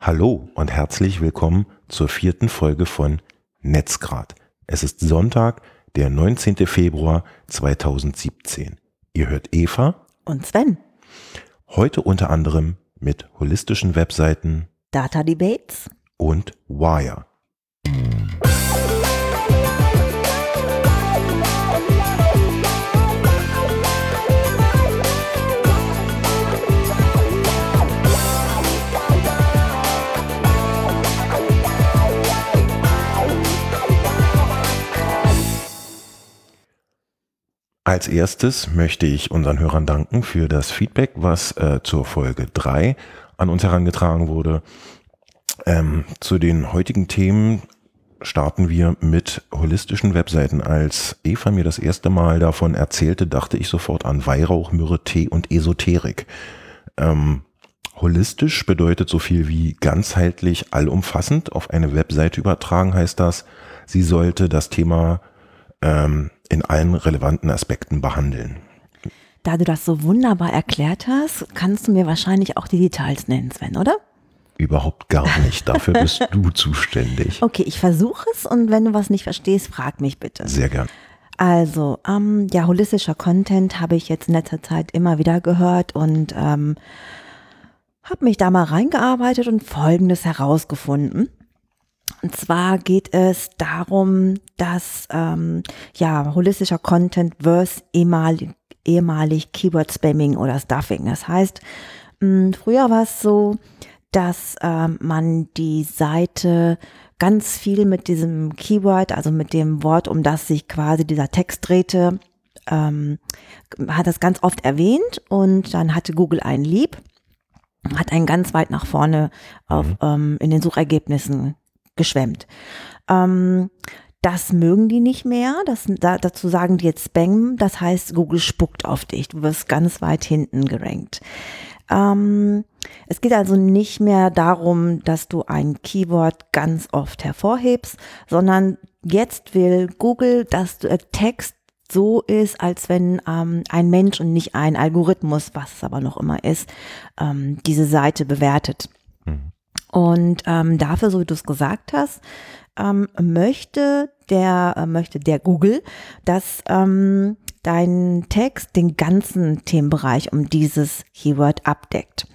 Hallo und herzlich willkommen zur vierten Folge von Netzgrad. Es ist Sonntag, der 19. Februar 2017. Ihr hört Eva und Sven. Heute unter anderem mit holistischen Webseiten Data Debates und Wire. Als erstes möchte ich unseren Hörern danken für das Feedback, was äh, zur Folge 3 an uns herangetragen wurde. Ähm, zu den heutigen Themen starten wir mit holistischen Webseiten. Als Eva mir das erste Mal davon erzählte, dachte ich sofort an Weihrauch, Myrrhe, Tee und Esoterik. Ähm, holistisch bedeutet so viel wie ganzheitlich, allumfassend. Auf eine Webseite übertragen heißt das, sie sollte das Thema ähm, in allen relevanten Aspekten behandeln. Da du das so wunderbar erklärt hast, kannst du mir wahrscheinlich auch die Details nennen, Sven, oder? Überhaupt gar nicht. Dafür bist du zuständig. Okay, ich versuche es und wenn du was nicht verstehst, frag mich bitte. Sehr gern. Also, ähm, ja, holistischer Content habe ich jetzt in letzter Zeit immer wieder gehört und ähm, habe mich da mal reingearbeitet und Folgendes herausgefunden. Und zwar geht es darum, dass ähm, ja holistischer Content versus ehemalig, ehemalig Keyword Spamming oder Stuffing. Das heißt, mh, früher war es so, dass ähm, man die Seite ganz viel mit diesem Keyword, also mit dem Wort, um das sich quasi dieser Text drehte, ähm, hat das ganz oft erwähnt und dann hatte Google einen Lieb, hat einen ganz weit nach vorne auf, mhm. ähm, in den Suchergebnissen geschwemmt. Ähm, das mögen die nicht mehr. Das, da, dazu sagen die jetzt Spam. Das heißt, Google spuckt auf dich. Du wirst ganz weit hinten gerankt. Ähm, es geht also nicht mehr darum, dass du ein Keyword ganz oft hervorhebst, sondern jetzt will Google, dass der Text so ist, als wenn ähm, ein Mensch und nicht ein Algorithmus, was es aber noch immer ist, ähm, diese Seite bewertet. Und ähm, dafür, so wie du es gesagt hast, ähm, möchte der äh, möchte der Google, dass ähm, dein Text den ganzen Themenbereich um dieses Keyword abdeckt.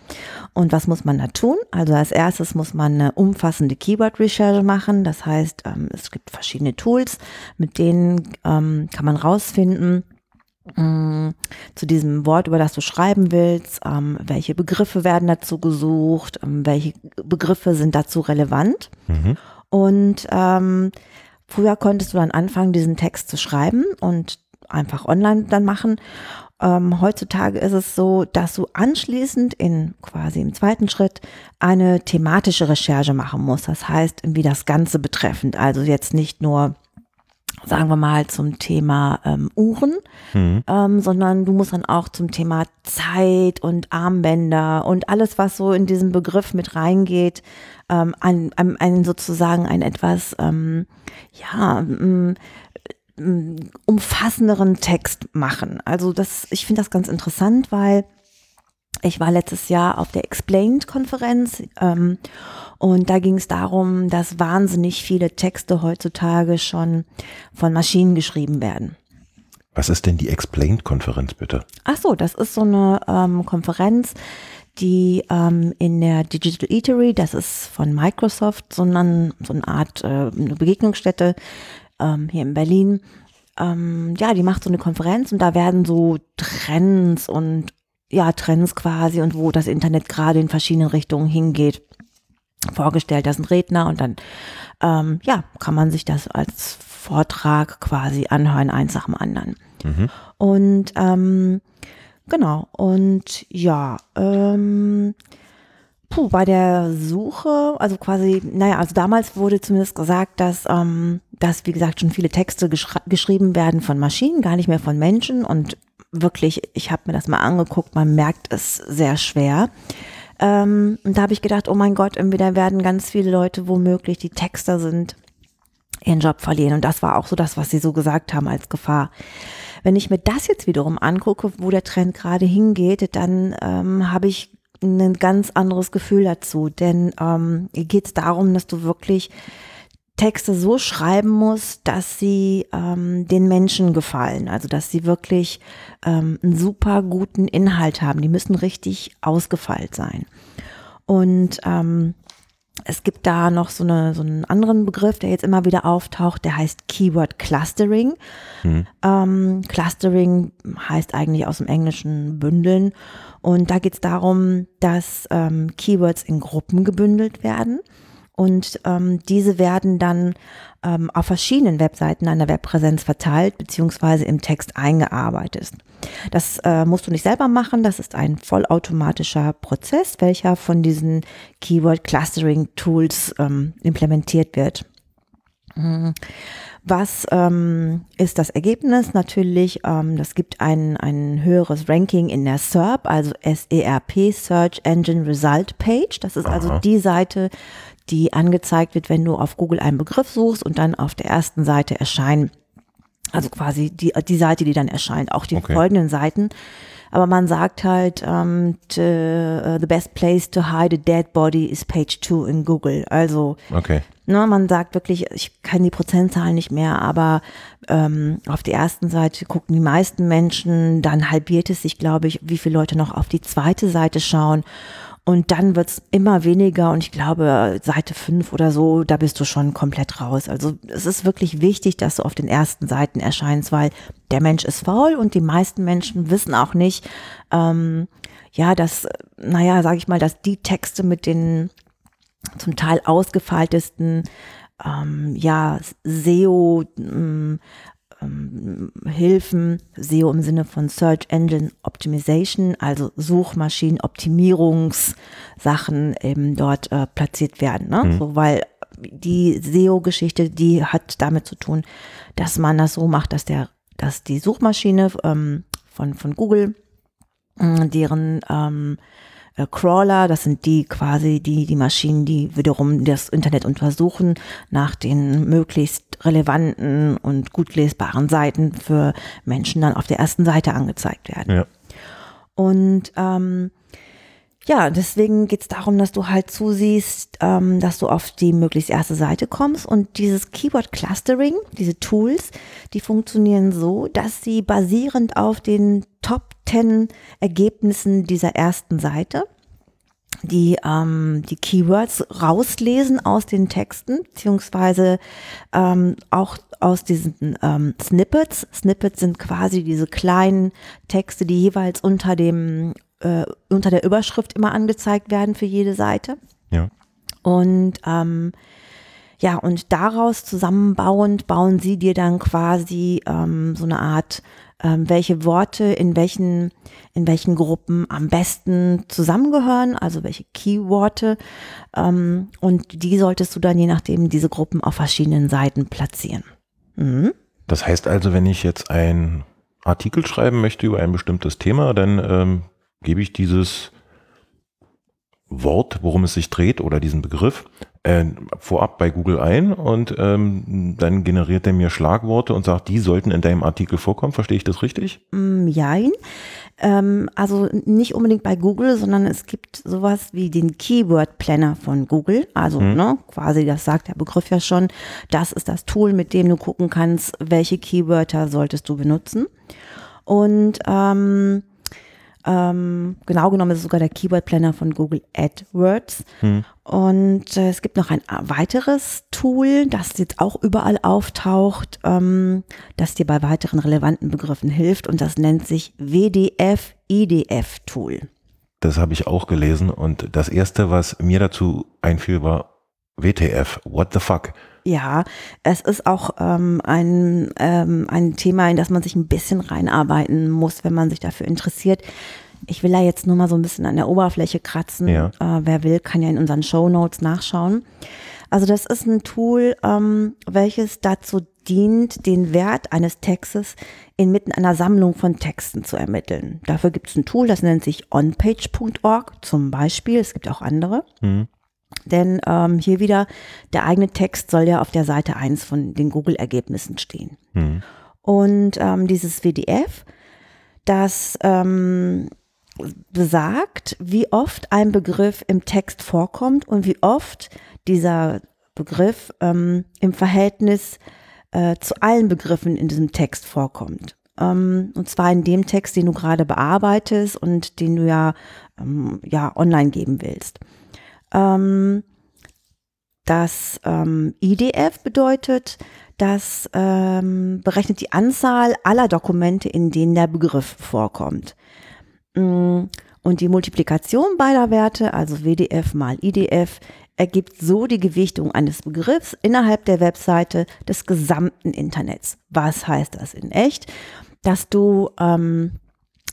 Und was muss man da tun? Also als erstes muss man eine umfassende Keyword-Recherche machen. Das heißt, ähm, es gibt verschiedene Tools, mit denen ähm, kann man rausfinden, Mm, zu diesem Wort, über das du schreiben willst, ähm, welche Begriffe werden dazu gesucht, ähm, welche Begriffe sind dazu relevant. Mhm. Und ähm, früher konntest du dann anfangen, diesen Text zu schreiben und einfach online dann machen. Ähm, heutzutage ist es so, dass du anschließend in quasi im zweiten Schritt eine thematische Recherche machen musst. Das heißt, wie das Ganze betreffend. Also jetzt nicht nur sagen wir mal, zum Thema ähm, Uhren, mhm. ähm, sondern du musst dann auch zum Thema Zeit und Armbänder und alles, was so in diesen Begriff mit reingeht, ähm, ein, ein, ein sozusagen ein etwas, ähm, ja, ähm, umfassenderen Text machen. Also das, ich finde das ganz interessant, weil ich war letztes Jahr auf der Explained-Konferenz ähm, und da ging es darum, dass wahnsinnig viele Texte heutzutage schon von Maschinen geschrieben werden. Was ist denn die Explained-Konferenz bitte? Ach so, das ist so eine ähm, Konferenz, die ähm, in der Digital Eatery, das ist von Microsoft, sondern so eine Art äh, eine Begegnungsstätte ähm, hier in Berlin. Ähm, ja, die macht so eine Konferenz und da werden so Trends und ja, Trends quasi und wo das Internet gerade in verschiedenen Richtungen hingeht, vorgestellt. Das sind Redner und dann, ähm, ja, kann man sich das als Vortrag quasi anhören, eins nach dem anderen. Mhm. Und ähm, genau, und ja, ähm, puh, bei der Suche, also quasi, naja, also damals wurde zumindest gesagt, dass, ähm, dass wie gesagt, schon viele Texte geschrieben werden von Maschinen, gar nicht mehr von Menschen und wirklich, ich habe mir das mal angeguckt, man merkt es sehr schwer. Ähm, und da habe ich gedacht, oh mein Gott, entweder werden ganz viele Leute womöglich, die Texter sind, ihren Job verlieren. Und das war auch so das, was sie so gesagt haben als Gefahr. Wenn ich mir das jetzt wiederum angucke, wo der Trend gerade hingeht, dann ähm, habe ich ein ganz anderes Gefühl dazu. Denn ähm, geht es darum, dass du wirklich Texte so schreiben musst, dass sie ähm, den Menschen gefallen. Also dass sie wirklich ähm, einen super guten Inhalt haben. Die müssen richtig ausgefeilt sein. Und ähm, es gibt da noch so, eine, so einen anderen Begriff, der jetzt immer wieder auftaucht, der heißt Keyword Clustering. Mhm. Ähm, Clustering heißt eigentlich aus dem Englischen bündeln. Und da geht es darum, dass ähm, Keywords in Gruppen gebündelt werden. Und ähm, diese werden dann ähm, auf verschiedenen Webseiten einer Webpräsenz verteilt beziehungsweise im Text eingearbeitet. Das äh, musst du nicht selber machen, das ist ein vollautomatischer Prozess, welcher von diesen Keyword Clustering Tools ähm, implementiert wird. Mhm. Was ähm, ist das Ergebnis? Natürlich, ähm, das gibt ein, ein höheres Ranking in der SERP, also SERP, Search Engine Result Page. Das ist also Aha. also die Seite, die angezeigt wird, wenn du auf Google einen Begriff suchst und dann auf der ersten Seite erscheinen. Also quasi die, die Seite, die dann erscheint, auch die okay. folgenden Seiten. Aber man sagt halt, um, to, uh, the best place to hide a dead body is page two in Google. Also okay. ne, man sagt wirklich, ich kann die Prozentzahlen nicht mehr, aber ähm, auf der ersten Seite gucken die meisten Menschen, dann halbiert es sich, glaube ich, wie viele Leute noch auf die zweite Seite schauen. Und dann wird's immer weniger und ich glaube, Seite fünf oder so, da bist du schon komplett raus. Also es ist wirklich wichtig, dass du auf den ersten Seiten erscheinst, weil der Mensch ist faul und die meisten Menschen wissen auch nicht, ähm, ja, dass, naja, sage ich mal, dass die Texte mit den zum Teil ausgefeiltesten ähm, ja, SEO, ähm, ähm, Hilfen, SEO im Sinne von Search Engine Optimization, also Suchmaschinenoptimierungssachen eben dort äh, platziert werden. Ne? Mhm. So, weil die SEO-Geschichte, die hat damit zu tun, dass man das so macht, dass der, dass die Suchmaschine ähm, von, von Google, äh, deren ähm, äh, Crawler, das sind die quasi die, die Maschinen, die wiederum das Internet untersuchen nach den möglichst relevanten und gut lesbaren Seiten für Menschen dann auf der ersten Seite angezeigt werden. Ja. Und ähm, ja, deswegen geht es darum, dass du halt zusiehst, ähm, dass du auf die möglichst erste Seite kommst. Und dieses Keyword Clustering, diese Tools, die funktionieren so, dass sie basierend auf den Top 10 Ergebnissen dieser ersten Seite die, ähm, die Keywords rauslesen aus den Texten, beziehungsweise ähm, auch aus diesen ähm, Snippets. Snippets sind quasi diese kleinen Texte, die jeweils unter dem äh, unter der Überschrift immer angezeigt werden für jede Seite. Ja. Und ähm, ja, und daraus zusammenbauend bauen sie dir dann quasi ähm, so eine Art, ähm, welche Worte in welchen, in welchen Gruppen am besten zusammengehören, also welche Keyworte. Ähm, und die solltest du dann je nachdem diese Gruppen auf verschiedenen Seiten platzieren. Mhm. Das heißt also, wenn ich jetzt einen Artikel schreiben möchte über ein bestimmtes Thema, dann ähm, gebe ich dieses Wort, worum es sich dreht oder diesen Begriff äh, vorab bei Google ein und ähm, dann generiert er mir Schlagworte und sagt, die sollten in deinem Artikel vorkommen. Verstehe ich das richtig? Mm, jein. Ähm, also nicht unbedingt bei Google, sondern es gibt sowas wie den Keyword Planner von Google. Also hm. ne, quasi, das sagt der Begriff ja schon, das ist das Tool, mit dem du gucken kannst, welche Keywörter solltest du benutzen. Und ähm, ähm, genau genommen ist es sogar der Keyword Planner von Google AdWords. Hm. Und äh, es gibt noch ein weiteres Tool, das jetzt auch überall auftaucht, ähm, das dir bei weiteren relevanten Begriffen hilft. Und das nennt sich WDF IDF Tool. Das habe ich auch gelesen. Und das erste, was mir dazu einfiel, war WTF. What the fuck? Ja, es ist auch ähm, ein, ähm, ein Thema, in das man sich ein bisschen reinarbeiten muss, wenn man sich dafür interessiert. Ich will da jetzt nur mal so ein bisschen an der Oberfläche kratzen. Ja. Äh, wer will, kann ja in unseren Show Notes nachschauen. Also das ist ein Tool, ähm, welches dazu dient, den Wert eines Textes inmitten einer Sammlung von Texten zu ermitteln. Dafür gibt es ein Tool, das nennt sich onpage.org zum Beispiel. Es gibt auch andere. Mhm. Denn ähm, hier wieder, der eigene Text soll ja auf der Seite 1 von den Google-Ergebnissen stehen. Mhm. Und ähm, dieses WDF, das ähm, besagt, wie oft ein Begriff im Text vorkommt und wie oft dieser Begriff ähm, im Verhältnis äh, zu allen Begriffen in diesem Text vorkommt. Ähm, und zwar in dem Text, den du gerade bearbeitest und den du ja, ähm, ja online geben willst. Ähm, das ähm, IDF bedeutet, das ähm, berechnet die Anzahl aller Dokumente, in denen der Begriff vorkommt. Mm, und die Multiplikation beider Werte, also WDF mal IDF, ergibt so die Gewichtung eines Begriffs innerhalb der Webseite des gesamten Internets. Was heißt das in echt? Dass du ähm,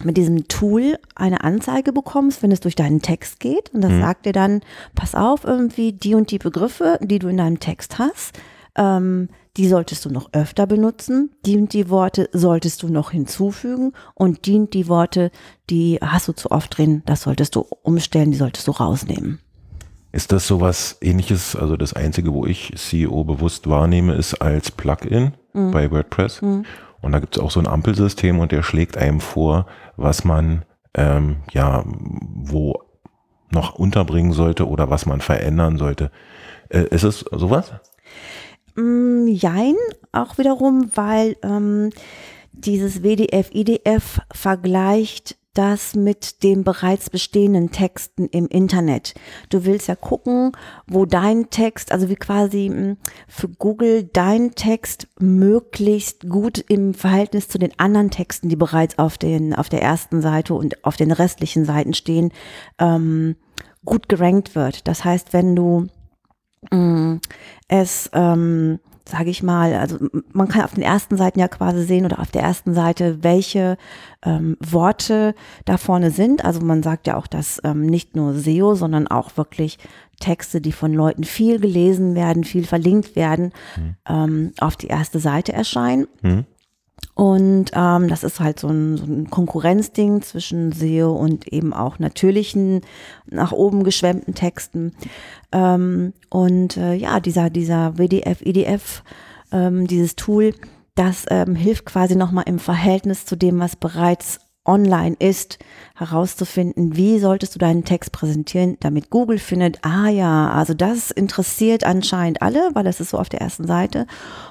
mit diesem Tool eine Anzeige bekommst, wenn es durch deinen Text geht. Und das mhm. sagt dir dann, pass auf, irgendwie die und die Begriffe, die du in deinem Text hast, ähm, die solltest du noch öfter benutzen. Die und die Worte solltest du noch hinzufügen. Und die und die Worte, die hast du zu oft drin, das solltest du umstellen, die solltest du rausnehmen. Ist das sowas ähnliches? Also das Einzige, wo ich CEO bewusst wahrnehme, ist als Plugin mhm. bei WordPress. Mhm. Und da gibt es auch so ein Ampelsystem und der schlägt einem vor, was man ähm, ja wo noch unterbringen sollte oder was man verändern sollte. Äh, ist es sowas? Mm, jein, auch wiederum, weil ähm, dieses WDF-IDF vergleicht das mit den bereits bestehenden Texten im Internet. Du willst ja gucken, wo dein Text, also wie quasi hm, für Google dein Text möglichst gut im Verhältnis zu den anderen Texten, die bereits auf, den, auf der ersten Seite und auf den restlichen Seiten stehen, ähm, gut gerankt wird. Das heißt, wenn du mh, hm, es ähm, sage ich mal, also man kann auf den ersten Seiten ja quasi sehen oder auf der ersten Seite, welche ähm, Worte da vorne sind. Also man sagt ja auch, dass ähm, nicht nur SEO, sondern auch wirklich Texte, die von Leuten viel gelesen werden, viel verlinkt werden, mhm. ähm, auf die erste Seite erscheinen. Mhm. Und ähm, das ist halt so ein, so ein Konkurrenzding zwischen SEO und eben auch natürlichen, nach oben geschwemmten Texten. Ähm, und äh, ja, dieser, dieser WDF, EDF, ähm, dieses Tool, das ähm, hilft quasi nochmal im Verhältnis zu dem, was bereits online ist, herauszufinden, wie solltest du deinen Text präsentieren, damit Google findet, ah ja, also das interessiert anscheinend alle, weil das ist so auf der ersten Seite.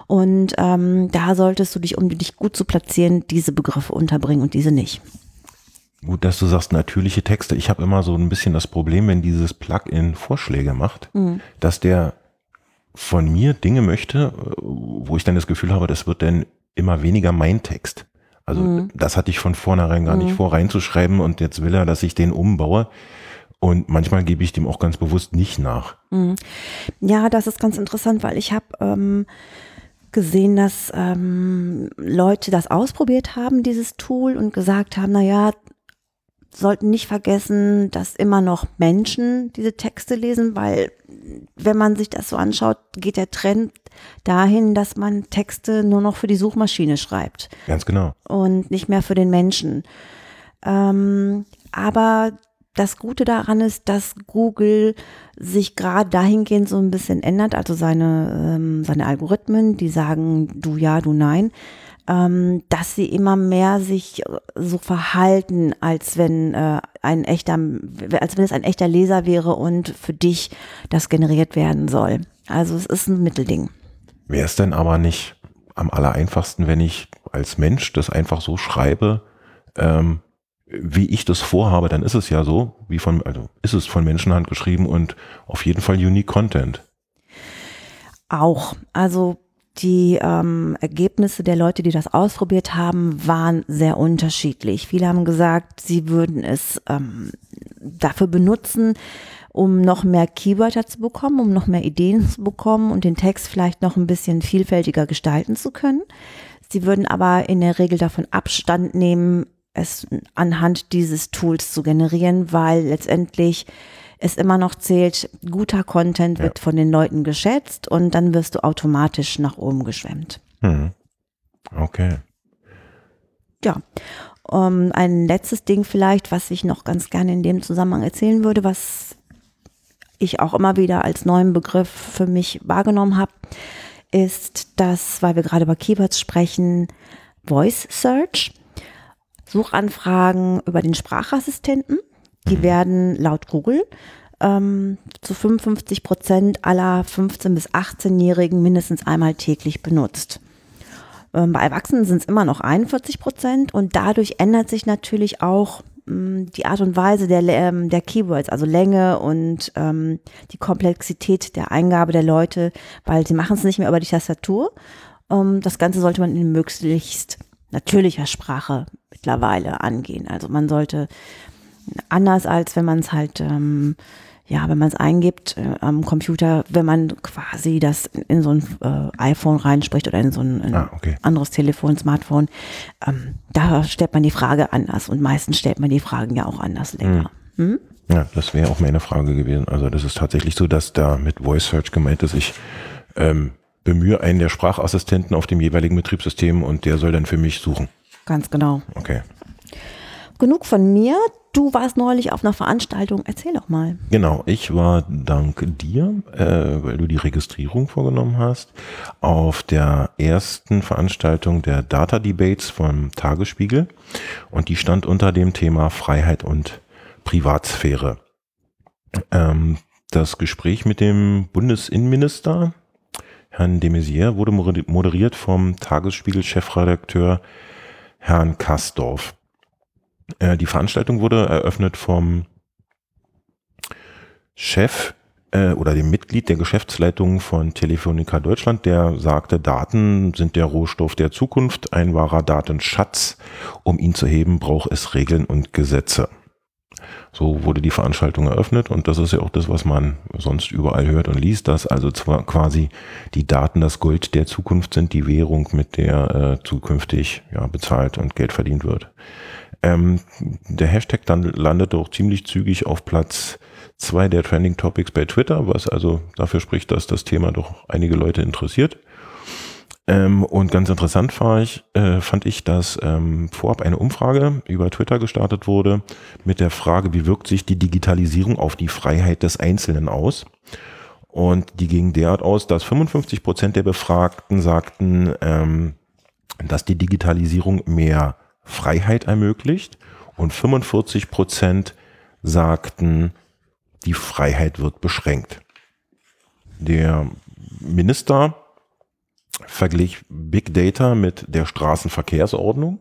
Und ähm, da solltest du dich, um dich gut zu platzieren, diese Begriffe unterbringen und diese nicht. Gut, dass du sagst natürliche Texte. Ich habe immer so ein bisschen das Problem, wenn dieses Plugin Vorschläge macht, mhm. dass der von mir Dinge möchte, wo ich dann das Gefühl habe, das wird dann immer weniger mein Text. Also mhm. das hatte ich von vornherein gar mhm. nicht vor reinzuschreiben und jetzt will er, dass ich den umbaue. Und manchmal gebe ich dem auch ganz bewusst nicht nach. Mhm. Ja, das ist ganz interessant, weil ich habe ähm, gesehen, dass ähm, Leute das ausprobiert haben, dieses Tool, und gesagt haben, na ja, sollten nicht vergessen, dass immer noch Menschen diese Texte lesen, weil wenn man sich das so anschaut, geht der Trend dahin, dass man Texte nur noch für die Suchmaschine schreibt. Ganz genau. Und nicht mehr für den Menschen. Ähm, aber das Gute daran ist, dass Google sich gerade dahingehend so ein bisschen ändert, also seine, ähm, seine Algorithmen, die sagen du ja, du nein ähm, dass sie immer mehr sich so verhalten, als wenn äh, ein echter, als wenn es ein echter Leser wäre und für dich das generiert werden soll. Also es ist ein Mittelding. Wäre es denn aber nicht am allereinfachsten, wenn ich als Mensch das einfach so schreibe, ähm, wie ich das vorhabe, dann ist es ja so, wie von, also ist es von Menschenhand geschrieben und auf jeden Fall unique Content. Auch. Also die ähm, Ergebnisse der Leute, die das ausprobiert haben, waren sehr unterschiedlich. Viele haben gesagt, sie würden es ähm, dafür benutzen, um noch mehr Keywörter zu bekommen, um noch mehr Ideen zu bekommen und den Text vielleicht noch ein bisschen vielfältiger gestalten zu können. Sie würden aber in der Regel davon Abstand nehmen, es anhand dieses Tools zu generieren, weil letztendlich es immer noch zählt, guter Content ja. wird von den Leuten geschätzt und dann wirst du automatisch nach oben geschwemmt. Hm. Okay. Ja. Um, ähm, ein letztes Ding vielleicht, was ich noch ganz gerne in dem Zusammenhang erzählen würde, was ich auch immer wieder als neuen Begriff für mich wahrgenommen habe, ist das, weil wir gerade über Keywords sprechen, Voice Search. Suchanfragen über den Sprachassistenten. Die Mhm. werden laut Google ähm, zu 55 Prozent aller 15- bis 18-Jährigen mindestens einmal täglich benutzt. Ähm, bei Erwachsenen sind es immer noch 41 Prozent und dadurch ändert sich natürlich auch die Art und Weise der, ähm, der Keywords, also Länge und ähm, die Komplexität der Eingabe der Leute, weil sie machen es nicht mehr über die Tastatur. Ähm, das Ganze sollte man in möglichst natürlicher Sprache mittlerweile angehen. Also man sollte anders als wenn man es halt ähm, ja, wenn man es eingibt äh, am Computer, wenn man quasi das in so ein äh, iPhone reinspricht oder in so ein, ein Ah, okay. anderes Telefon, Smartphone, ähm, da stellt man die Frage anders und meistens stellt man die Fragen ja auch anders länger. Hm? Ja, das wäre auch meine Frage gewesen. Also das ist tatsächlich so, dass da mit Voice Search gemeint ist, ich ähm, bemühe einen der Sprachassistenten auf dem jeweiligen Betriebssystem und der soll dann für mich suchen. Ganz genau. Okay. Genug von mir. Du warst neulich auf einer Veranstaltung. Erzähl doch mal. Genau, ich war dank dir, äh, weil du die Registrierung vorgenommen hast, auf der ersten Veranstaltung der Data Debates vom Tagesspiegel und die stand unter dem Thema Freiheit und Privatsphäre. Ähm, das Gespräch mit dem Bundesinnenminister, Herrn de Maizière, wurde moder- moderiert vom Tagesspiegel-Chefredakteur Herrn Kastorf. Äh, die Veranstaltung wurde eröffnet vom Chef äh, oder dem Mitglied der Geschäftsleitung von Telefonica Deutschland, der sagte, Daten sind der Rohstoff der Zukunft, ein wahrer Datenschatz. Um ihn zu heben, braucht es Regeln und Gesetze. So wurde die Veranstaltung eröffnet und das ist ja auch das, was man sonst überall hört und liest, dass also zwar quasi die Daten das Gold der Zukunft sind, die Währung, mit der äh, zukünftig ja, bezahlt und Geld verdient wird. Ähm, der Hashtag dann landet auch ziemlich zügig auf Platz zwei der Trending Topics bei Twitter, was also dafür spricht, dass das Thema doch einige Leute interessiert. Ähm, und ganz interessant ich, äh, fand ich, dass ähm, vorab eine Umfrage über Twitter gestartet wurde mit der Frage, wie wirkt sich die Digitalisierung auf die Freiheit des Einzelnen aus? Und die ging derart aus, dass 55 Prozent der Befragten sagten, ähm, dass die Digitalisierung mehr Freiheit ermöglicht und 45 Prozent sagten, die Freiheit wird beschränkt. Der Minister verglich Big Data mit der Straßenverkehrsordnung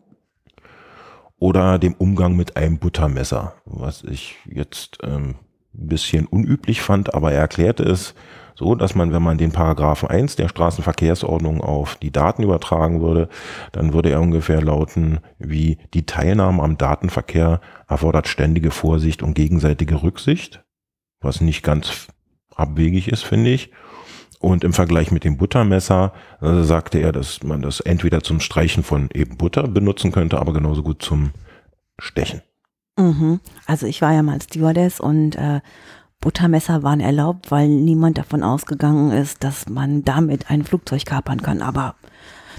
oder dem Umgang mit einem Buttermesser, was ich jetzt ähm, ein bisschen unüblich fand, aber er erklärte es so, dass man, wenn man den Paragraphen 1 der Straßenverkehrsordnung auf die Daten übertragen würde, dann würde er ungefähr lauten, wie die Teilnahme am Datenverkehr erfordert ständige Vorsicht und gegenseitige Rücksicht, was nicht ganz abwegig ist, finde ich. Und im Vergleich mit dem Buttermesser äh, sagte er, dass man das entweder zum Streichen von eben Butter benutzen könnte, aber genauso gut zum Stechen. Mhm. Also ich war ja mal Stewardess und äh, Buttermesser waren erlaubt, weil niemand davon ausgegangen ist, dass man damit ein Flugzeug kapern kann. Aber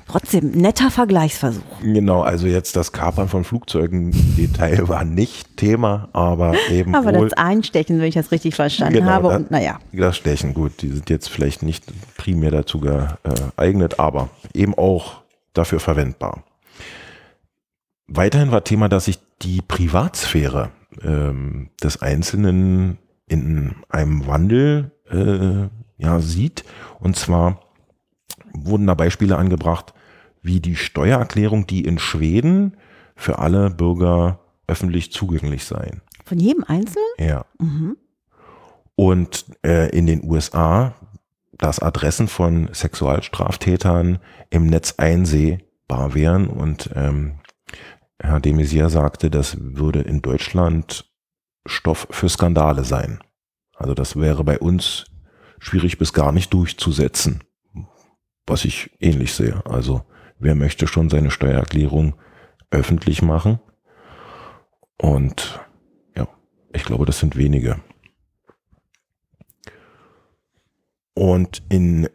trotzdem, netter Vergleichsversuch. Genau, also jetzt das Kapern von Flugzeugen im Detail war nicht Thema, aber eben Aber wohl das Einstechen, wenn ich das richtig verstanden Genau, habe. da- Und naja, das Stechen. Gut, die sind jetzt vielleicht nicht primär dazu geeignet, aber eben auch dafür verwendbar. Weiterhin war Thema, dass sich die Privatsphäre ähm, des Einzelnen in einem Wandel äh, ja, sieht. Und zwar wurden da Beispiele angebracht, wie die Steuererklärung, die in Schweden für alle Bürger öffentlich zugänglich seien. von jedem Einzelnen? Ja. Mhm. Und äh, in den USA, dass Adressen von Sexualstraftätern im Netz einsehbar wären. Und ähm, Herr de Maizière sagte, das würde in Deutschland Stoff für Skandale sein. Also das wäre bei uns schwierig bis gar nicht durchzusetzen, was ich ähnlich sehe. Also wer möchte schon seine Steuererklärung öffentlich machen? Und ja, ich glaube, das sind wenige. Und in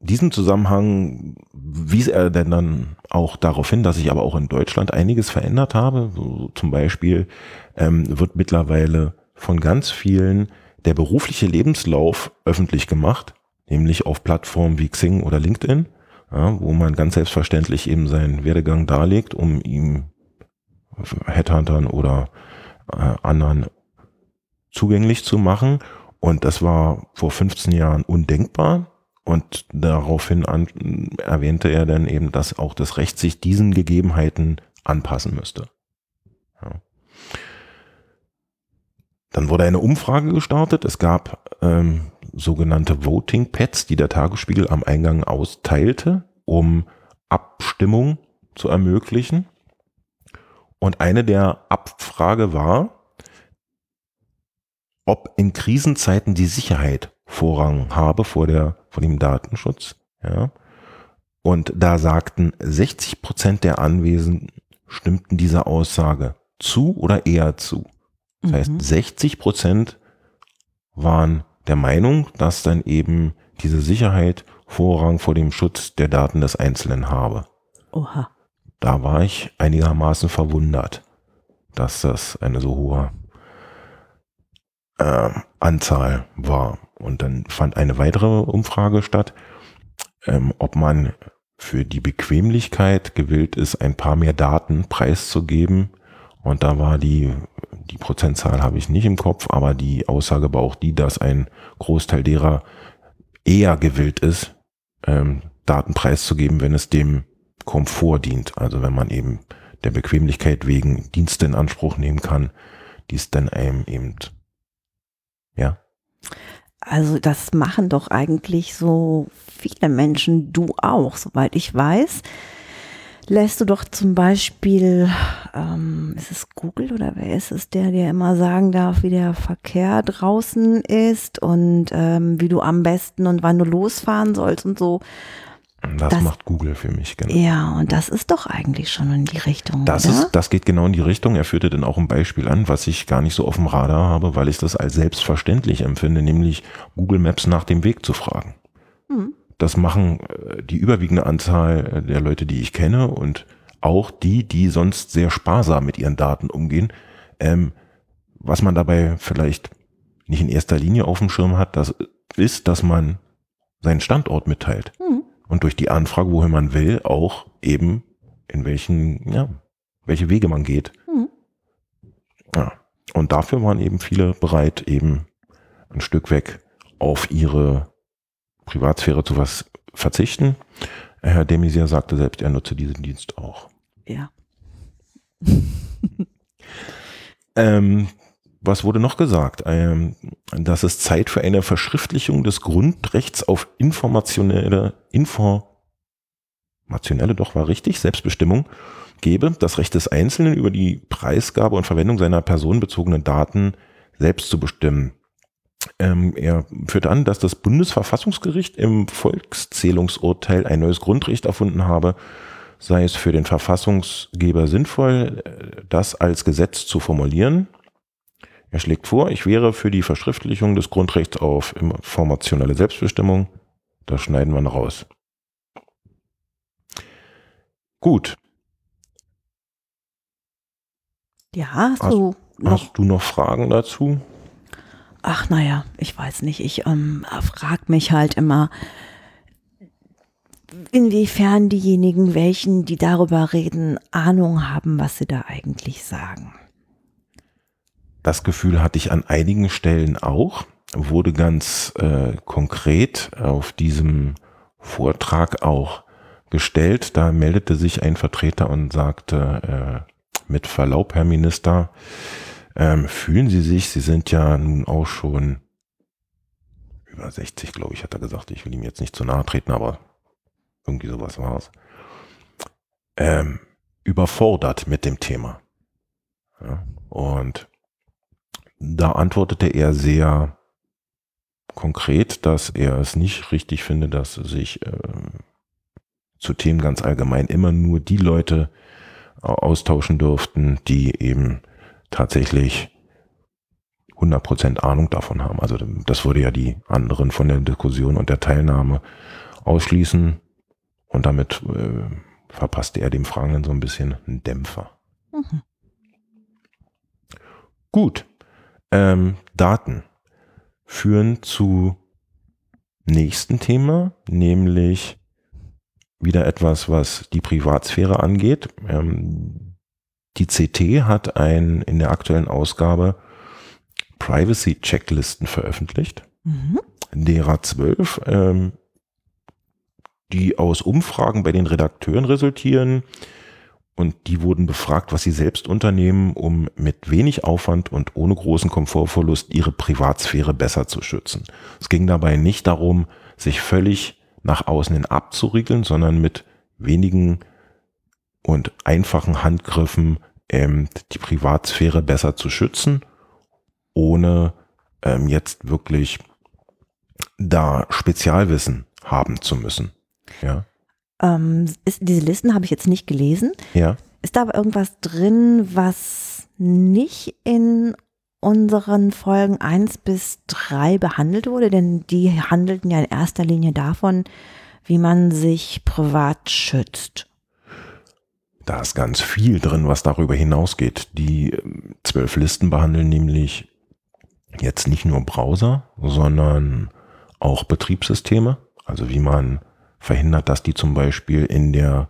diesem Zusammenhang wies er denn dann auch darauf hin, dass sich aber auch in Deutschland einiges verändert habe. So zum Beispiel ähm, wird mittlerweile von ganz vielen der berufliche Lebenslauf öffentlich gemacht, nämlich auf Plattformen wie Xing oder LinkedIn, ja, wo man ganz selbstverständlich eben seinen Werdegang darlegt, um ihm Headhuntern oder äh, anderen zugänglich zu machen. Und das war vor 15 Jahren undenkbar. Und daraufhin an, erwähnte er dann eben, dass auch das Recht sich diesen Gegebenheiten anpassen müsste. Ja. Dann wurde eine Umfrage gestartet. Es gab ähm, sogenannte Voting Pads, die der Tagesspiegel am Eingang austeilte, um Abstimmung zu ermöglichen. Und eine der Abfrage war, ob in Krisenzeiten die Sicherheit Vorrang habe vor der, vor dem Datenschutz, ja. Und da sagten 60 Prozent der Anwesenden stimmten dieser Aussage zu oder eher zu. Das mhm. heißt, 60 Prozent waren der Meinung, dass dann eben diese Sicherheit Vorrang vor dem Schutz der Daten des Einzelnen habe. Oha. Da war ich einigermaßen verwundert, dass das eine so hohe äh, Anzahl war. Und dann fand eine weitere Umfrage statt, ähm, ob man für die Bequemlichkeit gewillt ist, ein paar mehr Daten preiszugeben. Und da war die, die Prozentzahl habe ich nicht im Kopf, aber die Aussage war auch die, dass ein Großteil derer eher gewillt ist, ähm, Daten preiszugeben, wenn es dem Komfort dient. Also wenn man eben der Bequemlichkeit wegen Dienste in Anspruch nehmen kann, die es dann einem eben ja. Also das machen doch eigentlich so viele Menschen, du auch, soweit ich weiß. Lässt du doch zum Beispiel, ähm, ist es Google oder wer ist es, der dir immer sagen darf, wie der Verkehr draußen ist und ähm, wie du am besten und wann du losfahren sollst und so. Das, das, macht Google für mich, genau. Ja, und das ist doch eigentlich schon in die Richtung. Das, oder? Ist, das geht genau in die Richtung. Er führte dann auch ein Beispiel an, was ich gar nicht so auf dem Radar habe, weil ich das als selbstverständlich empfinde, nämlich Google Maps nach dem Weg zu fragen. Hm. Das machen äh, die überwiegende Anzahl der Leute, die ich kenne und auch die, die sonst sehr sparsam mit ihren Daten umgehen. Ähm, was man dabei vielleicht nicht in erster Linie auf dem Schirm hat, das ist, dass man seinen Standort mitteilt. Hm und durch die Anfrage, wohin man will, auch eben in welchen, ja, welche Wege man geht. Mhm. Ja. Und dafür waren eben viele bereit, eben ein Stück weg auf ihre Privatsphäre zu was verzichten. Herr Demisier sagte selbst, er nutze diesen Dienst auch. Ja. ähm, was wurde noch gesagt? Ähm, dass es Zeit für eine Verschriftlichung des Grundrechts auf informationelle, informationelle, doch war richtig, Selbstbestimmung gebe, das Recht des Einzelnen über die Preisgabe und Verwendung seiner personenbezogenen Daten selbst zu bestimmen. Ähm, er führt an, dass das Bundesverfassungsgericht im Volkszählungsurteil ein neues Grundrecht erfunden habe, sei es für den Verfassungsgeber sinnvoll, äh, das als Gesetz zu formulieren er schlägt vor, ich wäre für die Verschriftlichung des Grundrechts auf informationelle Selbstbestimmung. Das schneiden wir raus. Gut. Ja, hast, hast du noch, hast du noch Fragen dazu? Ach, naja, ich weiß nicht. Ich ähm, frage mich halt immer, inwiefern diejenigen, welchen, die darüber reden, Ahnung haben, was sie da eigentlich sagen. Das Gefühl hatte ich an einigen Stellen auch, wurde ganz äh, konkret auf diesem Vortrag auch gestellt. Da meldete sich ein Vertreter und sagte, äh, mit Verlaub, Herr Minister, ähm, fühlen Sie sich, Sie sind ja nun auch schon über 60, glaube ich, hat er gesagt. Ich will ihm jetzt nicht zu nahe treten, aber irgendwie sowas war es. Ähm, überfordert mit dem Thema. Ja, und da antwortete er sehr konkret, dass er es nicht richtig finde, dass sich äh, zu Themen ganz allgemein immer nur die Leute austauschen dürften, die eben tatsächlich 100% Ahnung davon haben. Also das würde ja die anderen von der Diskussion und der Teilnahme ausschließen und damit äh, verpasste er dem Fragenden so ein bisschen einen Dämpfer. Mhm. Gut, ähm, Daten führen zu nächsten Thema, nämlich wieder etwas, was die Privatsphäre angeht. Ähm, die CT hat ein in der aktuellen Ausgabe Privacy-Checklisten veröffentlicht, Mhm. derer zwölf, ähm, die aus Umfragen bei den Redakteuren resultieren. Und die wurden befragt, was sie selbst unternehmen, um mit wenig Aufwand und ohne großen Komfortverlust ihre Privatsphäre besser zu schützen. Es ging dabei nicht darum, sich völlig nach außen hin abzuriegeln, sondern mit wenigen und einfachen Handgriffen ähm, die Privatsphäre besser zu schützen, ohne ähm, jetzt wirklich da Spezialwissen haben zu müssen. Ja, Ähm, ist, diese Listen habe ich jetzt nicht gelesen. ja. Ist da aber irgendwas drin, was nicht in unseren Folgen 1 bis 3 behandelt wurde? Denn die handelten ja in erster Linie davon, wie man sich privat schützt. Da ist ganz viel drin, was darüber hinausgeht. Die ähm, zwölf Listen behandeln nämlich jetzt nicht nur Browser, sondern auch Betriebssysteme. Also wie man verhindert, dass die zum Beispiel in der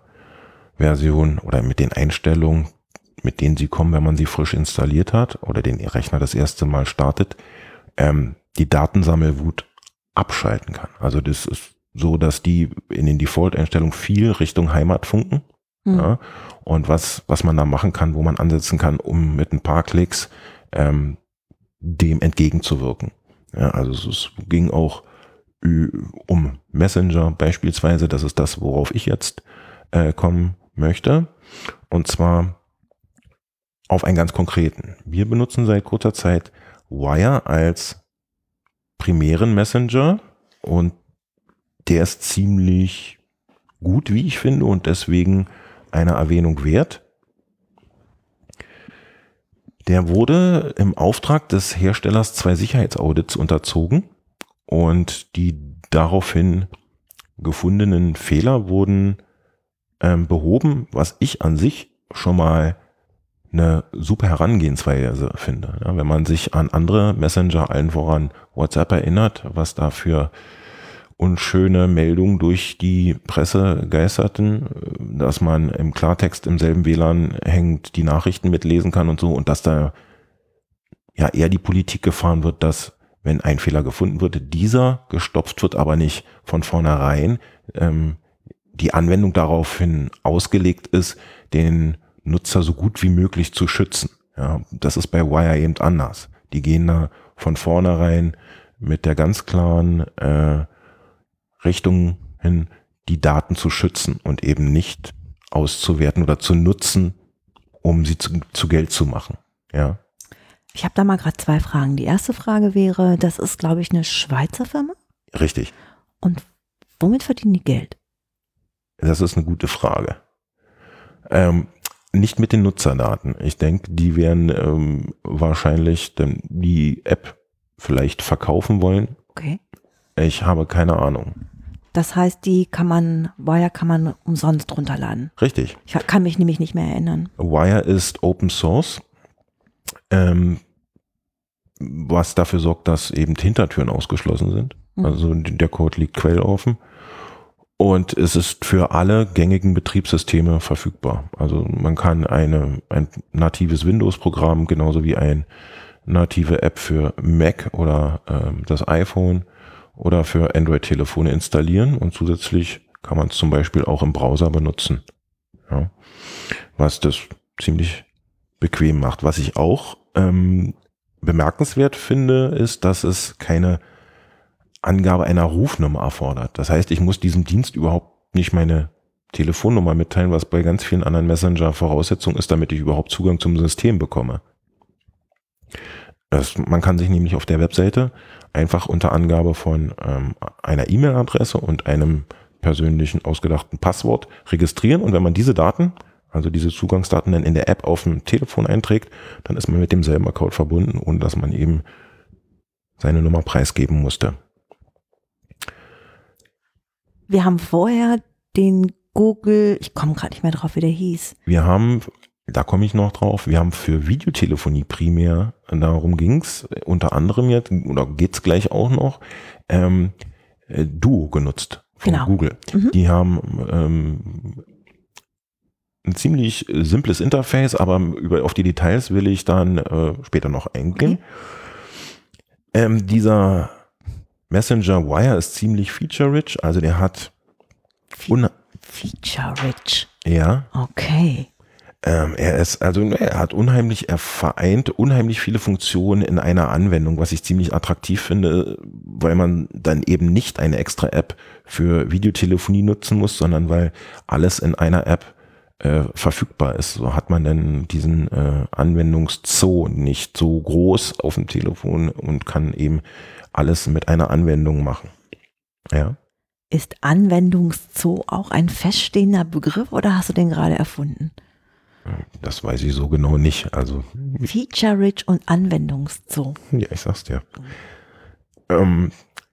Version oder mit den Einstellungen, mit denen sie kommen, wenn man sie frisch installiert hat oder den Rechner das erste Mal startet, ähm, die Datensammelwut abschalten kann. Also das ist so, dass die in den Default-Einstellungen viel Richtung Heimat funken. Hm. Ja, und was, was man da machen kann, wo man ansetzen kann, um mit ein paar Klicks ähm, dem entgegenzuwirken. Ja, also es ist, ging auch um Messenger beispielsweise, das ist das, worauf ich jetzt äh, kommen möchte. Und zwar auf einen ganz konkreten. Wir benutzen seit kurzer Zeit Wire als primären Messenger und der ist ziemlich gut, wie ich finde, und deswegen eine Erwähnung wert. Der wurde im Auftrag des Herstellers zwei Sicherheitsaudits unterzogen und die daraufhin gefundenen Fehler wurden ähm, behoben, was ich an sich schon mal eine super Herangehensweise finde. Ja, wenn man sich an andere Messenger, allen voran WhatsApp erinnert, was da für unschöne Meldungen durch die Presse geisterten, dass man im Klartext im selben WLAN hängt, die Nachrichten mitlesen kann und so und dass da ja eher die Politik gefahren wird, dass wenn ein Fehler gefunden wird, dieser gestopft wird, aber nicht von vornherein ähm, die Anwendung daraufhin ausgelegt ist, den Nutzer so gut wie möglich zu schützen. Ja, das ist bei Wire eben anders. Die gehen da von vornherein mit der ganz klaren äh, Richtung hin, die Daten zu schützen und eben nicht auszuwerten oder zu nutzen, um sie zu, zu Geld zu machen. Ja, Ich habe da mal gerade zwei Fragen. Die erste Frage wäre, das ist, glaube ich, eine Schweizer Firma. richtig. Und womit verdienen die Geld? Das ist eine gute Frage. Ähm, nicht mit den Nutzerdaten. Ich denke, die werden ähm, wahrscheinlich dann die App vielleicht verkaufen wollen. Okay. Ich habe keine Ahnung. Das heißt, die kann man, Wire kann man umsonst runterladen. Richtig. Ich kann mich nämlich nicht mehr erinnern. Wire ist Open Source, ähm, was dafür sorgt, dass eben Hintertüren ausgeschlossen sind. Mhm. Also der Code liegt quelloffen. Und es ist für alle gängigen Betriebssysteme verfügbar. Also man kann eine, ein natives Windows-Programm genauso wie ein native App für Mac oder ähm, das iPhone oder für Android-Telefone installieren und zusätzlich kann man es zum Beispiel auch im Browser benutzen. Ja. Was das ziemlich bequem macht. Was ich auch ähm, bemerkenswert finde, ist, dass es keine Angabe einer Rufnummer erfordert. Das heißt, ich muss diesem Dienst überhaupt nicht meine Telefonnummer mitteilen, was bei ganz vielen anderen Messenger Voraussetzung ist, damit ich überhaupt Zugang zum System bekomme. Das, man kann sich nämlich auf der Webseite einfach unter Angabe von ähm, einer E-Mail-Adresse und einem persönlichen ausgedachten Passwort registrieren und wenn man diese Daten, also diese Zugangsdaten dann in der App auf dem Telefon einträgt, dann ist man mit demselben Account verbunden, ohne dass man eben seine Nummer preisgeben musste. Wir haben vorher den Google, ich komme gerade nicht mehr drauf, wie der hieß. Wir haben, da komme ich noch drauf, wir haben für Videotelefonie primär, darum ging's unter anderem jetzt, oder geht's gleich auch noch, ähm, äh, Duo genutzt von Genau. Google. Mhm. Die haben ähm, ein ziemlich simples Interface, aber über, auf die Details will ich dann äh, später noch eingehen. Okay. Ähm, dieser Messenger Wire ist ziemlich feature-rich, also der hat Feature-rich. Ja. Okay. Ähm, er ist, also er hat unheimlich, er vereint unheimlich viele Funktionen in einer Anwendung, was ich ziemlich attraktiv finde, weil man dann eben nicht eine extra App für Videotelefonie nutzen muss, sondern weil alles in einer App äh, verfügbar ist. So hat man dann diesen äh, Anwendungszoo nicht so groß auf dem Telefon und kann eben alles mit einer Anwendung machen. Ja. Ist Anwendungszoo auch ein feststehender Begriff oder hast du den gerade erfunden? Das weiß ich so genau nicht. Also Feature-Rich und Anwendungszoo. Ja, ich sag's dir. Ähm,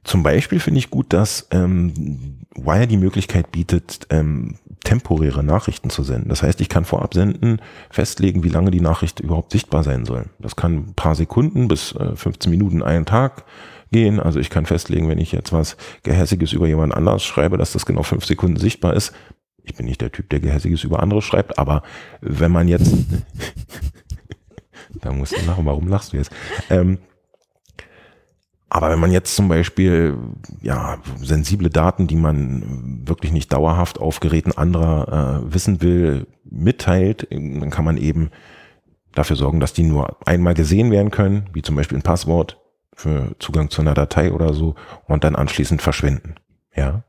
zum Beispiel finde ich gut, dass ähm, Wire die Möglichkeit bietet, ähm, temporäre Nachrichten zu senden. Das heißt, ich kann vorab senden, festlegen, wie lange die Nachricht überhaupt sichtbar sein soll. Das kann ein paar Sekunden bis äh, 15 Minuten, einen Tag gehen. Also ich kann festlegen, wenn ich jetzt was Gehässiges über jemand anders schreibe, dass das genau fünf Sekunden sichtbar ist. Ich bin nicht der Typ, der Gehässiges über andere schreibt, aber wenn man jetzt, da musst du lachen, warum lachst du jetzt? Ähm, aber wenn man jetzt zum Beispiel ja sensible Daten, die man wirklich nicht dauerhaft auf Geräten anderer äh, wissen will, mitteilt, dann kann man eben dafür sorgen, dass die nur einmal gesehen werden können, wie zum Beispiel ein Passwort für Zugang zu einer Datei oder so, und dann anschließend verschwinden. Ja.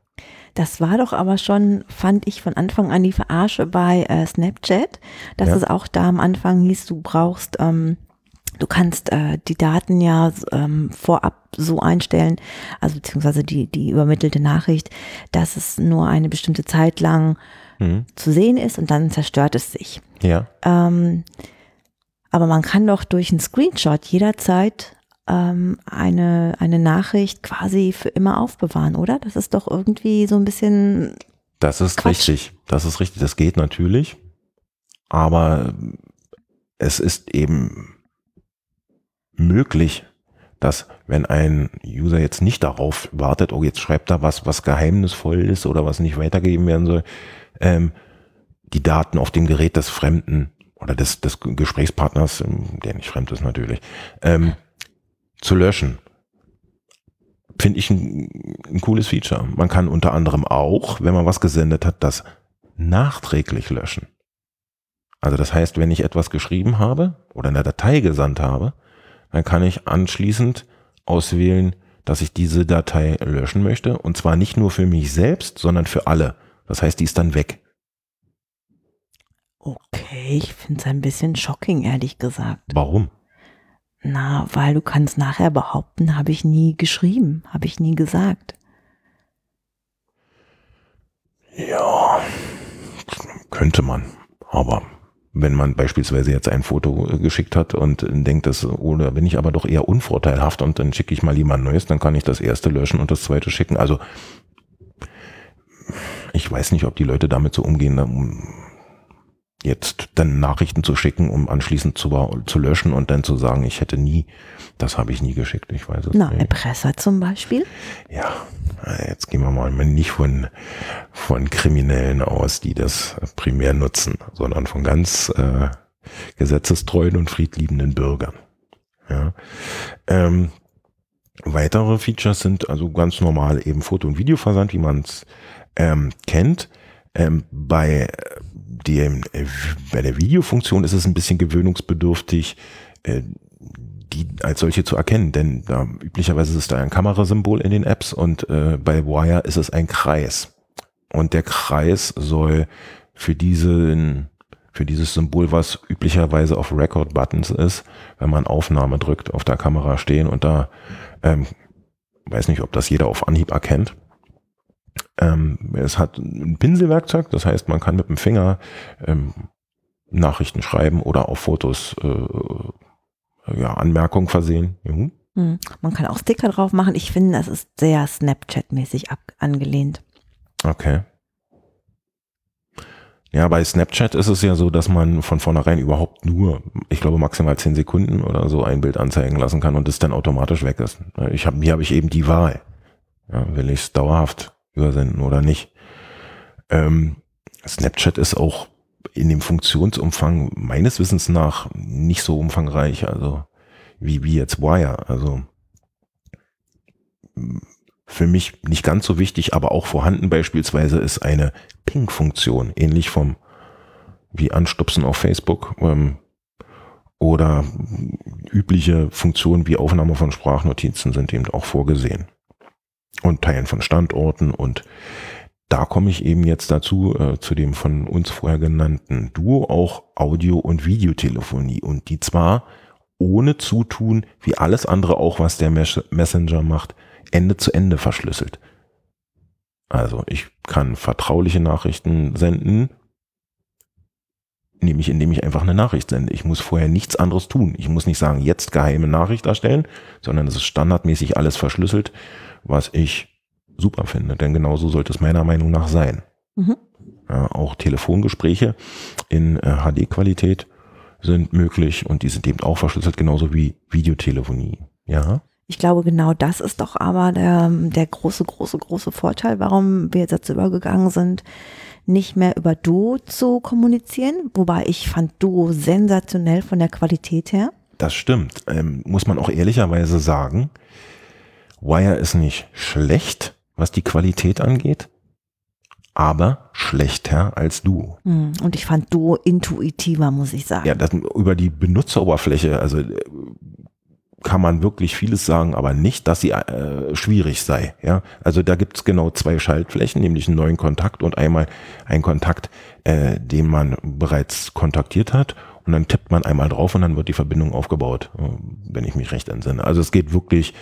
Das war doch aber schon, fand ich von Anfang an die Verarsche bei äh, Snapchat, dass ja. es auch da am Anfang hieß, du brauchst, ähm, du kannst äh, die Daten ja ähm, vorab so einstellen, also beziehungsweise die, die übermittelte Nachricht, dass es nur eine bestimmte Zeit lang mhm. zu sehen ist und dann zerstört es sich. Ja. Ähm, aber man kann doch durch einen Screenshot jederzeit ähm, eine, eine Nachricht quasi für immer aufbewahren, oder? Das ist doch irgendwie so ein bisschen. Das ist Quatsch. richtig. Das ist richtig. Das geht natürlich. Aber es ist eben möglich, dass wenn ein User jetzt nicht darauf wartet, oh, jetzt schreibt er was, was geheimnisvoll ist oder was nicht weitergegeben werden soll, ähm, die Daten auf dem Gerät des Fremden oder des, des Gesprächspartners, der nicht fremd ist natürlich, ähm, zu löschen. Finde ich ein, ein cooles Feature. Man kann unter anderem auch, wenn man was gesendet hat, das nachträglich löschen. Also das heißt, wenn ich etwas geschrieben habe oder eine Datei gesandt habe, dann kann ich anschließend auswählen, dass ich diese Datei löschen möchte. Und zwar nicht nur für mich selbst, sondern für alle. Das heißt, die ist dann weg. Okay, ich finde es ein bisschen shocking, ehrlich gesagt. Warum? Na, weil du kannst nachher behaupten, habe ich nie geschrieben, habe ich nie gesagt. Ja, könnte man. Aber wenn man beispielsweise jetzt ein Foto geschickt hat und denkt, das, oder bin ich aber doch eher unvorteilhaft und dann schicke ich mal jemand Neues, dann kann ich das erste löschen und das zweite schicken. Also ich weiß nicht, ob die Leute damit so umgehen jetzt dann Nachrichten zu schicken, um anschließend zu, zu löschen und dann zu sagen, ich hätte nie, das habe ich nie geschickt, ich weiß es Na, nicht. Erpresser zum Beispiel? Ja, jetzt gehen wir mal nicht von, von Kriminellen aus, die das primär nutzen, sondern von ganz äh, gesetzestreuen und friedliebenden Bürgern. Ja. Ähm, weitere Features sind also ganz normal eben Foto- und Videoversand, wie man es ähm, kennt. Ähm, bei dem, äh, bei der Videofunktion ist es ein bisschen gewöhnungsbedürftig, äh, die als solche zu erkennen, denn da, üblicherweise ist da ein Kamerasymbol in den Apps und äh, bei Wire ist es ein Kreis. Und der Kreis soll für diesen für dieses Symbol, was üblicherweise auf Record-Buttons ist, wenn man Aufnahme drückt, auf der Kamera stehen und da, ähm, weiß nicht, ob das jeder auf Anhieb erkennt. Ähm, es hat ein Pinselwerkzeug, das heißt, man kann mit dem Finger ähm, Nachrichten schreiben oder auf Fotos äh, ja, Anmerkungen versehen. Mhm. Man kann auch Sticker drauf machen. Ich finde, das ist sehr Snapchat-mäßig angelehnt. Okay. Ja, bei Snapchat ist es ja so, dass man von vornherein überhaupt nur, ich glaube maximal zehn Sekunden oder so ein Bild anzeigen lassen kann und es dann automatisch weg ist. Ich hab, hier habe ich eben die Wahl. Ja, will ich es dauerhaft übersenden oder nicht. Ähm, Snapchat ist auch in dem Funktionsumfang meines Wissens nach nicht so umfangreich, also wie, wie jetzt Wire. Also für mich nicht ganz so wichtig, aber auch vorhanden beispielsweise ist eine Ping-Funktion, ähnlich vom wie Anstupsen auf Facebook ähm, oder übliche Funktionen wie Aufnahme von Sprachnotizen sind eben auch vorgesehen und Teilen von Standorten und da komme ich eben jetzt dazu, äh, zu dem von uns vorher genannten Duo, auch Audio- und Videotelefonie. Und die zwar ohne Zutun, wie alles andere auch, was der Messenger macht, Ende zu Ende verschlüsselt. Also ich kann vertrauliche Nachrichten senden, nämlich indem ich einfach eine Nachricht sende. Ich muss vorher nichts anderes tun. Ich muss nicht sagen, jetzt geheime Nachricht erstellen, sondern es ist standardmäßig alles verschlüsselt, was ich super finde, denn genauso sollte es meiner Meinung nach sein. Mhm. Ja, auch Telefongespräche in äh, HD-Qualität sind möglich und die sind eben auch verschlüsselt, genauso wie Videotelefonie. Ja. Ich glaube, genau das ist doch aber der, der große, große, große Vorteil, warum wir jetzt dazu übergegangen sind, nicht mehr über Duo zu kommunizieren. Wobei ich fand Duo sensationell von der Qualität her. Das stimmt. Ähm, muss man auch ehrlicherweise sagen. Wire ist nicht schlecht, was die Qualität angeht, aber schlechter als Duo. Hm, und ich fand Duo intuitiver, muss ich sagen. Ja, das, über die Benutzeroberfläche, also äh, kann man wirklich vieles sagen, aber nicht, dass sie äh, schwierig sei. Ja, also da gibt's genau zwei Schaltflächen, nämlich einen neuen Kontakt und einmal einen Kontakt, äh, den man bereits kontaktiert hat. Und dann tippt man einmal drauf und dann wird die Verbindung aufgebaut, äh, wenn ich mich recht entsinne. Also es geht wirklich,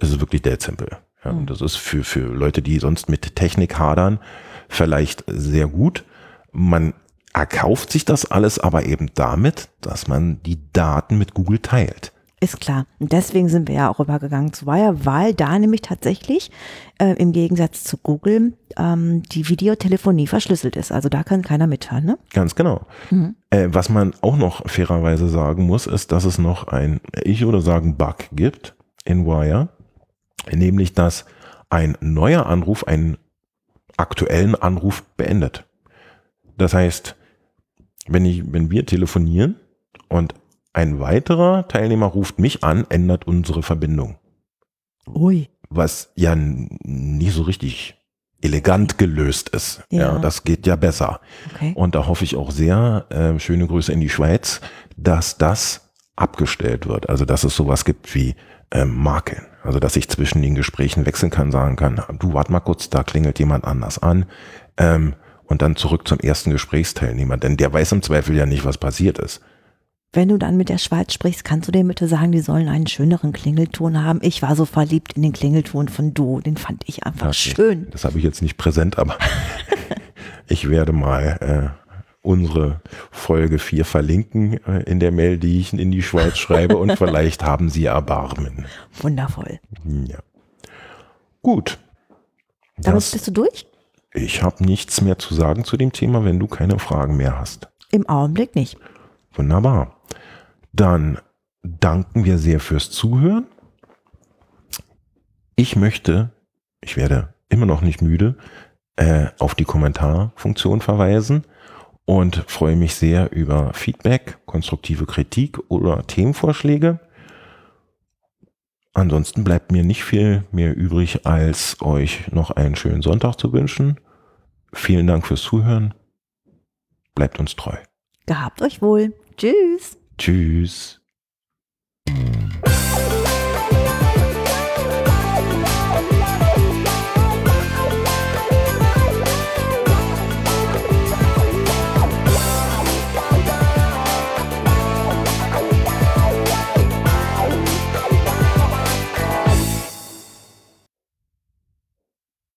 es ist wirklich dead simple. Ja, und das ist für, für Leute, die sonst mit Technik hadern, vielleicht sehr gut. Man erkauft sich das alles aber eben damit, dass man die Daten mit Google teilt. Ist klar. Und deswegen sind wir ja auch übergegangen zu Wire, weil da nämlich tatsächlich äh, im Gegensatz zu Google ähm, die Videotelefonie verschlüsselt ist. Also da kann keiner mithören. Ne? Ganz genau. Mhm. Äh, was man auch noch fairerweise sagen muss, ist, dass es noch ein, ich würde sagen, Bug gibt in Wire nämlich dass ein neuer Anruf einen aktuellen Anruf beendet. Das heißt, wenn, ich, wenn wir telefonieren und ein weiterer Teilnehmer ruft mich an, ändert unsere Verbindung. Ui. Was ja nie so richtig elegant gelöst ist. Ja, ja das geht ja besser. Okay. Und da hoffe ich auch sehr, äh, schöne Grüße in die Schweiz, dass das abgestellt wird. Also dass es sowas gibt wie ähm, Makeln. Also dass ich zwischen den Gesprächen wechseln kann, sagen kann, du warte mal kurz, da klingelt jemand anders an. Ähm, und dann zurück zum ersten Gesprächsteilnehmer, denn der weiß im Zweifel ja nicht, was passiert ist. Wenn du dann mit der Schweiz sprichst, kannst du denen bitte sagen, die sollen einen schöneren Klingelton haben. Ich war so verliebt in den Klingelton von Du, den fand ich einfach okay. schön. Das habe ich jetzt nicht präsent, aber ich werde mal äh, unsere Folge 4 verlinken äh, in der Mail, die ich in die Schweiz schreibe und vielleicht haben Sie Erbarmen. Wundervoll. Ja. Gut. Damit das, bist du durch? Ich habe nichts mehr zu sagen zu dem Thema, wenn du keine Fragen mehr hast. Im Augenblick nicht. Wunderbar. Dann danken wir sehr fürs Zuhören. Ich möchte, ich werde immer noch nicht müde, äh, auf die Kommentarfunktion verweisen und freue mich sehr über Feedback, konstruktive Kritik oder Themenvorschläge. Ansonsten bleibt mir nicht viel mehr übrig, als euch noch einen schönen Sonntag zu wünschen. Vielen Dank fürs Zuhören. Bleibt uns treu. Gehabt euch wohl. Tschüss. Tschüss.